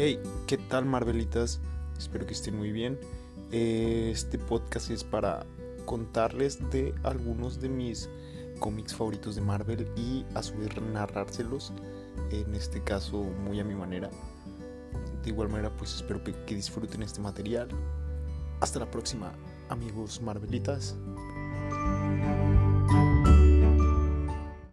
Hey, ¿qué tal Marvelitas? Espero que estén muy bien. Este podcast es para contarles de algunos de mis cómics favoritos de Marvel y a su vez narrárselos, en este caso muy a mi manera. De igual manera, pues espero que disfruten este material. Hasta la próxima, amigos Marvelitas.